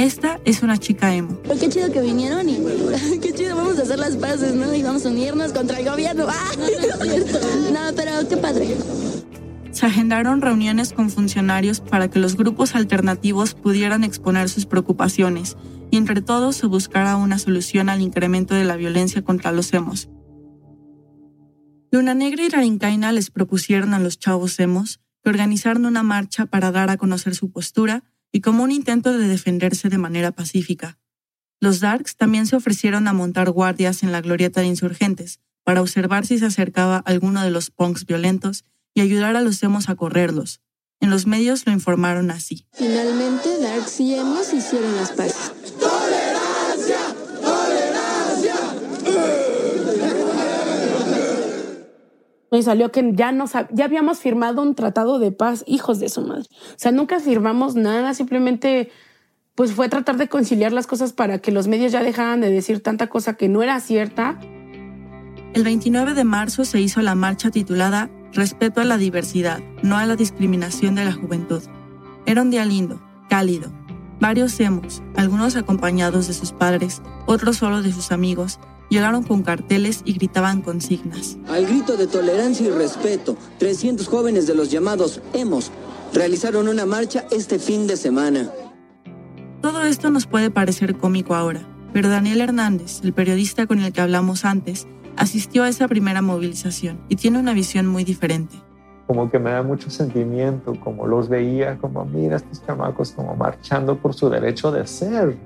Esta es una chica emo. Qué chido que vinieron y qué chido, vamos a hacer las paces, ¿no? Y vamos a unirnos contra el gobierno. ¡Ah! No, pero qué padre. Se agendaron reuniones con funcionarios para que los grupos alternativos pudieran exponer sus preocupaciones y entre todos se buscara una solución al incremento de la violencia contra los emos. Luna Negra y Rarinkaina les propusieron a los chavos emos que organizaran una marcha para dar a conocer su postura y como un intento de defenderse de manera pacífica. Los Darks también se ofrecieron a montar guardias en la glorieta de insurgentes para observar si se acercaba alguno de los punks violentos y ayudar a los emos a correrlos. En los medios lo informaron así. Finalmente, Darks y emos hicieron las paces. Y salió que ya, nos, ya habíamos firmado un tratado de paz, hijos de su madre. O sea, nunca firmamos nada, simplemente pues fue tratar de conciliar las cosas para que los medios ya dejaran de decir tanta cosa que no era cierta. El 29 de marzo se hizo la marcha titulada Respeto a la diversidad, no a la discriminación de la juventud. Era un día lindo, cálido. Varios hemos, algunos acompañados de sus padres, otros solo de sus amigos, llegaron con carteles y gritaban consignas. Al grito de tolerancia y respeto, 300 jóvenes de los llamados hemos realizaron una marcha este fin de semana. Todo esto nos puede parecer cómico ahora, pero Daniel Hernández, el periodista con el que hablamos antes, asistió a esa primera movilización y tiene una visión muy diferente. Como que me da mucho sentimiento, como los veía, como mira estos chamacos como marchando por su derecho de ser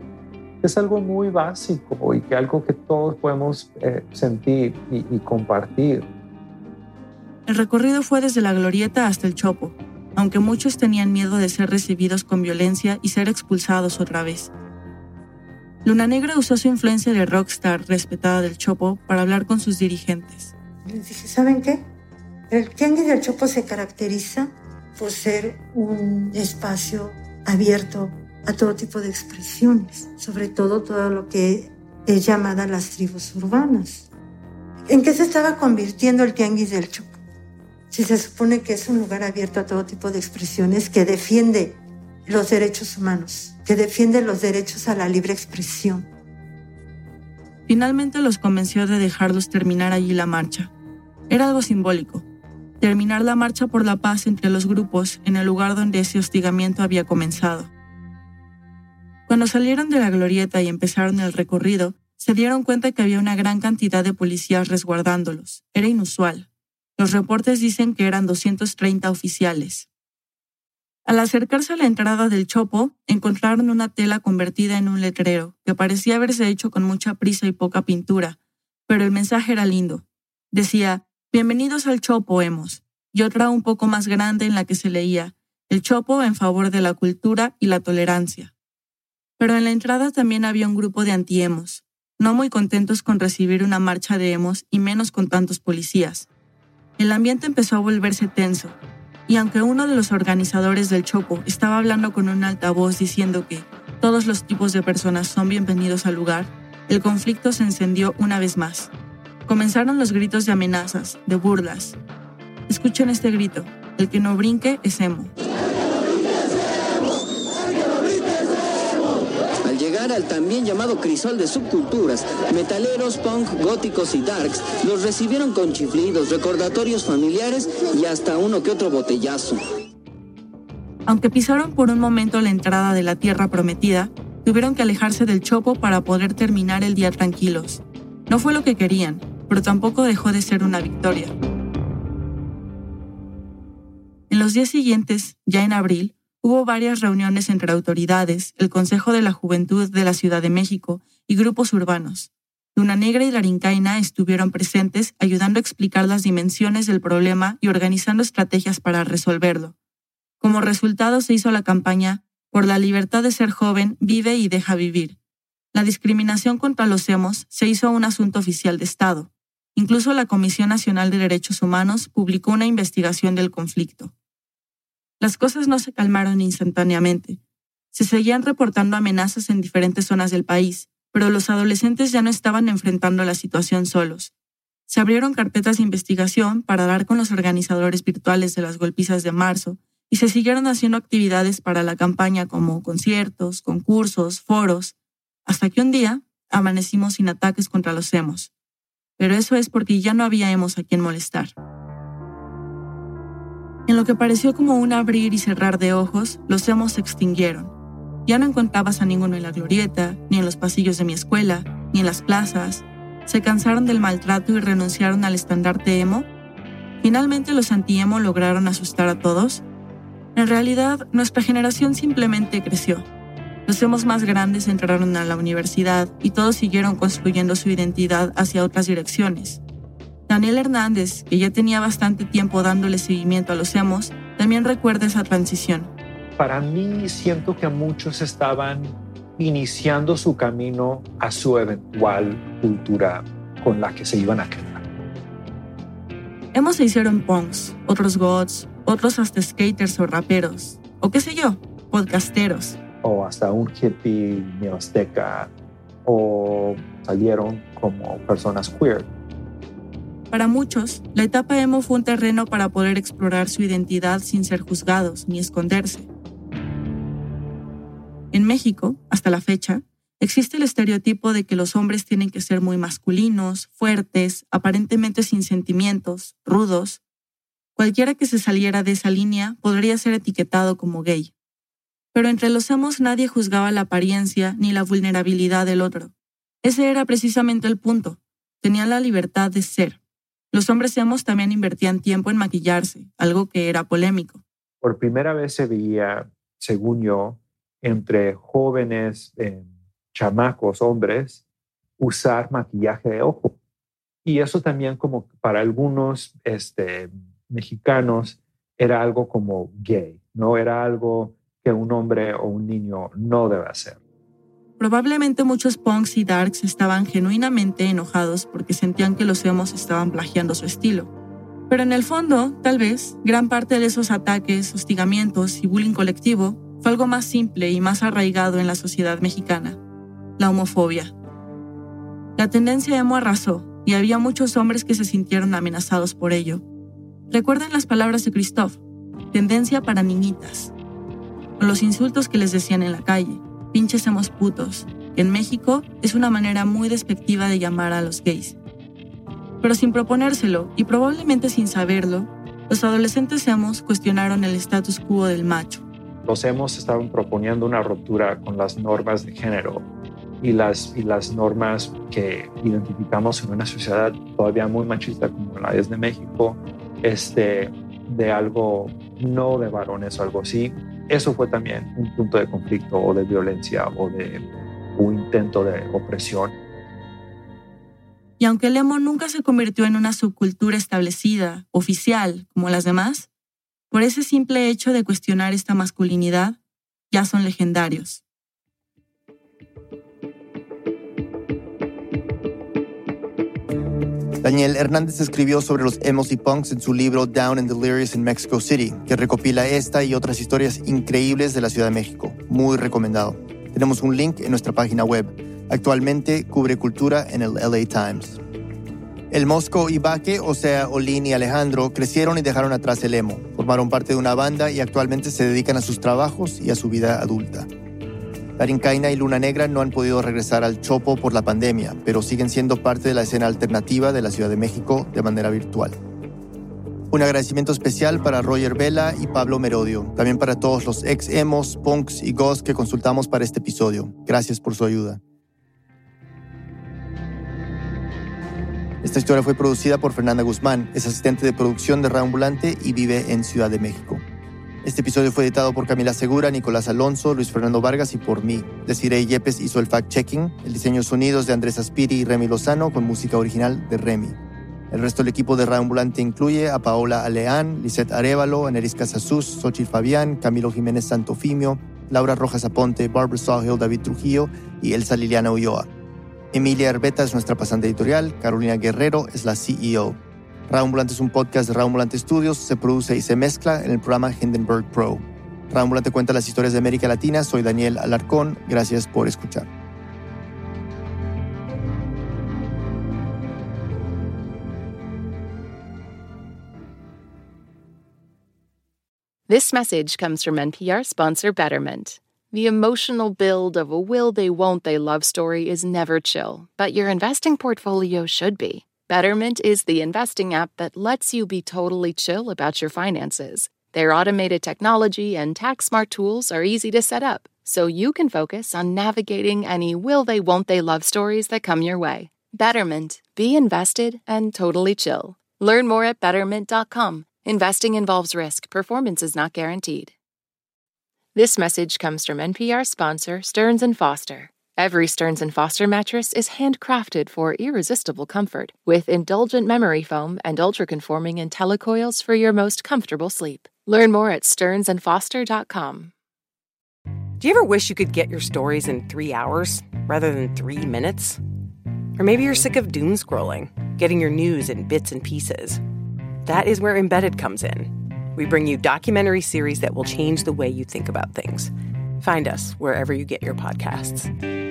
es algo muy básico y que algo que todos podemos eh, sentir y, y compartir. El recorrido fue desde la glorieta hasta el chopo, aunque muchos tenían miedo de ser recibidos con violencia y ser expulsados otra vez. Luna Negra usó su influencia de rockstar respetada del Chopo para hablar con sus dirigentes. Les dije, ¿saben qué? El Tianguis del Chopo se caracteriza por ser un espacio abierto a todo tipo de expresiones, sobre todo todo lo que es llamada las tribus urbanas. ¿En qué se estaba convirtiendo el Tianguis del Chopo? Si se supone que es un lugar abierto a todo tipo de expresiones que defiende los derechos humanos, que defiende los derechos a la libre expresión. Finalmente los convenció de dejarlos terminar allí la marcha. Era algo simbólico, terminar la marcha por la paz entre los grupos en el lugar donde ese hostigamiento había comenzado. Cuando salieron de la glorieta y empezaron el recorrido, se dieron cuenta que había una gran cantidad de policías resguardándolos. Era inusual. Los reportes dicen que eran 230 oficiales. Al acercarse a la entrada del chopo, encontraron una tela convertida en un letrero, que parecía haberse hecho con mucha prisa y poca pintura, pero el mensaje era lindo. Decía, Bienvenidos al chopo, hemos, y otra un poco más grande en la que se leía, el chopo en favor de la cultura y la tolerancia. Pero en la entrada también había un grupo de antiemos, no muy contentos con recibir una marcha de emos y menos con tantos policías. El ambiente empezó a volverse tenso, y aunque uno de los organizadores del Chopo estaba hablando con un altavoz diciendo que todos los tipos de personas son bienvenidos al lugar, el conflicto se encendió una vez más. Comenzaron los gritos de amenazas, de burlas. Escuchen este grito, el que no brinque es emo. Al también llamado crisol de subculturas, metaleros, punk, góticos y darks los recibieron con chiflidos, recordatorios familiares y hasta uno que otro botellazo. Aunque pisaron por un momento la entrada de la tierra prometida, tuvieron que alejarse del chopo para poder terminar el día tranquilos. No fue lo que querían, pero tampoco dejó de ser una victoria. En los días siguientes, ya en abril, Hubo varias reuniones entre autoridades, el Consejo de la Juventud de la Ciudad de México y grupos urbanos. Luna Negra y Larincaina estuvieron presentes ayudando a explicar las dimensiones del problema y organizando estrategias para resolverlo. Como resultado se hizo la campaña Por la libertad de ser joven, vive y deja vivir. La discriminación contra los hemos se hizo un asunto oficial de Estado. Incluso la Comisión Nacional de Derechos Humanos publicó una investigación del conflicto. Las cosas no se calmaron instantáneamente. Se seguían reportando amenazas en diferentes zonas del país, pero los adolescentes ya no estaban enfrentando la situación solos. Se abrieron carpetas de investigación para dar con los organizadores virtuales de las golpizas de marzo y se siguieron haciendo actividades para la campaña como conciertos, concursos, foros, hasta que un día amanecimos sin ataques contra los hemos. Pero eso es porque ya no había hemos a quien molestar. En lo que pareció como un abrir y cerrar de ojos, los emos se extinguieron. Ya no encontrabas a ninguno en la glorieta, ni en los pasillos de mi escuela, ni en las plazas. Se cansaron del maltrato y renunciaron al estandarte emo. Finalmente los anti-emo lograron asustar a todos. En realidad, nuestra generación simplemente creció. Los emos más grandes entraron a la universidad y todos siguieron construyendo su identidad hacia otras direcciones. Daniel Hernández, que ya tenía bastante tiempo dándole seguimiento a los emos, también recuerda esa transición. Para mí siento que muchos estaban iniciando su camino a su eventual cultura con la que se iban a quedar. Hemos se hicieron punks, otros gods, otros hasta skaters o raperos, o qué sé yo, podcasteros. O hasta un hippie neoazteca, o salieron como personas queer para muchos, la etapa emo fue un terreno para poder explorar su identidad sin ser juzgados ni esconderse. En México, hasta la fecha, existe el estereotipo de que los hombres tienen que ser muy masculinos, fuertes, aparentemente sin sentimientos, rudos. Cualquiera que se saliera de esa línea podría ser etiquetado como gay. Pero entre los emos nadie juzgaba la apariencia ni la vulnerabilidad del otro. Ese era precisamente el punto. Tenían la libertad de ser. Los hombres emos también invertían tiempo en maquillarse, algo que era polémico. Por primera vez se veía, según yo, entre jóvenes, eh, chamacos, hombres, usar maquillaje de ojo. Y eso también como para algunos este, mexicanos era algo como gay, no era algo que un hombre o un niño no debe hacer. Probablemente muchos punks y darks estaban genuinamente enojados porque sentían que los emos estaban plagiando su estilo. Pero en el fondo, tal vez, gran parte de esos ataques, hostigamientos y bullying colectivo fue algo más simple y más arraigado en la sociedad mexicana, la homofobia. La tendencia emo arrasó y había muchos hombres que se sintieron amenazados por ello. Recuerden las palabras de Christoph, tendencia para niñitas, o los insultos que les decían en la calle, pinches somos putos, en México es una manera muy despectiva de llamar a los gays. Pero sin proponérselo y probablemente sin saberlo, los adolescentes hemos cuestionaron el status quo del macho. Los hemos estaban proponiendo una ruptura con las normas de género y las, y las normas que identificamos en una sociedad todavía muy machista como la de México, este, de algo no de varones o algo así. Eso fue también un punto de conflicto o de violencia o de un intento de opresión. Y aunque el emo nunca se convirtió en una subcultura establecida, oficial, como las demás, por ese simple hecho de cuestionar esta masculinidad, ya son legendarios. Daniel Hernández escribió sobre los emos y punks en su libro Down and Delirious in Mexico City, que recopila esta y otras historias increíbles de la Ciudad de México. Muy recomendado. Tenemos un link en nuestra página web. Actualmente cubre cultura en el LA Times. El Mosco y Baque, o sea, Olin y Alejandro, crecieron y dejaron atrás el emo. Formaron parte de una banda y actualmente se dedican a sus trabajos y a su vida adulta. Kaina y Luna Negra no han podido regresar al Chopo por la pandemia, pero siguen siendo parte de la escena alternativa de la Ciudad de México de manera virtual. Un agradecimiento especial para Roger Vela y Pablo Merodio, también para todos los ex emos, punks y ghosts que consultamos para este episodio. Gracias por su ayuda. Esta historia fue producida por Fernanda Guzmán, es asistente de producción de Ambulante y vive en Ciudad de México. Este episodio fue editado por Camila Segura, Nicolás Alonso, Luis Fernando Vargas y por mí. Desiree Yepes hizo el fact-checking, el diseño sonidos de Andrés Aspiri y Remy Lozano con música original de Remy. El resto del equipo de Ambulante incluye a Paola Aleán, Lisette Arevalo, Aneris Casasús, Xochitl Fabián, Camilo Jiménez Santofimio, Laura Rojas Aponte, Barbara Sawhill, David Trujillo y Elsa Liliana Ulloa. Emilia Herbeta es nuestra pasante editorial, Carolina Guerrero es la CEO. Raambulante es un podcast de Raambulante Studios, se produce y se mezcla en el programa Hindenburg Pro. Raambulante cuenta las historias de América Latina, soy Daniel Alarcón, gracias por escuchar. This message comes from NPR sponsor Betterment. The emotional build of a will they won't they love story is never chill, but your investing portfolio should be. Betterment is the investing app that lets you be totally chill about your finances. Their automated technology and tax smart tools are easy to set up, so you can focus on navigating any will they, won't they love stories that come your way. Betterment. Be invested and totally chill. Learn more at betterment.com. Investing involves risk, performance is not guaranteed. This message comes from NPR sponsor Stearns and Foster. Every Stearns & Foster mattress is handcrafted for irresistible comfort with indulgent memory foam and ultra-conforming IntelliCoils for your most comfortable sleep. Learn more at stearnsandfoster.com. Do you ever wish you could get your stories in three hours rather than three minutes? Or maybe you're sick of doom scrolling, getting your news in bits and pieces. That is where Embedded comes in. We bring you documentary series that will change the way you think about things. Find us wherever you get your podcasts.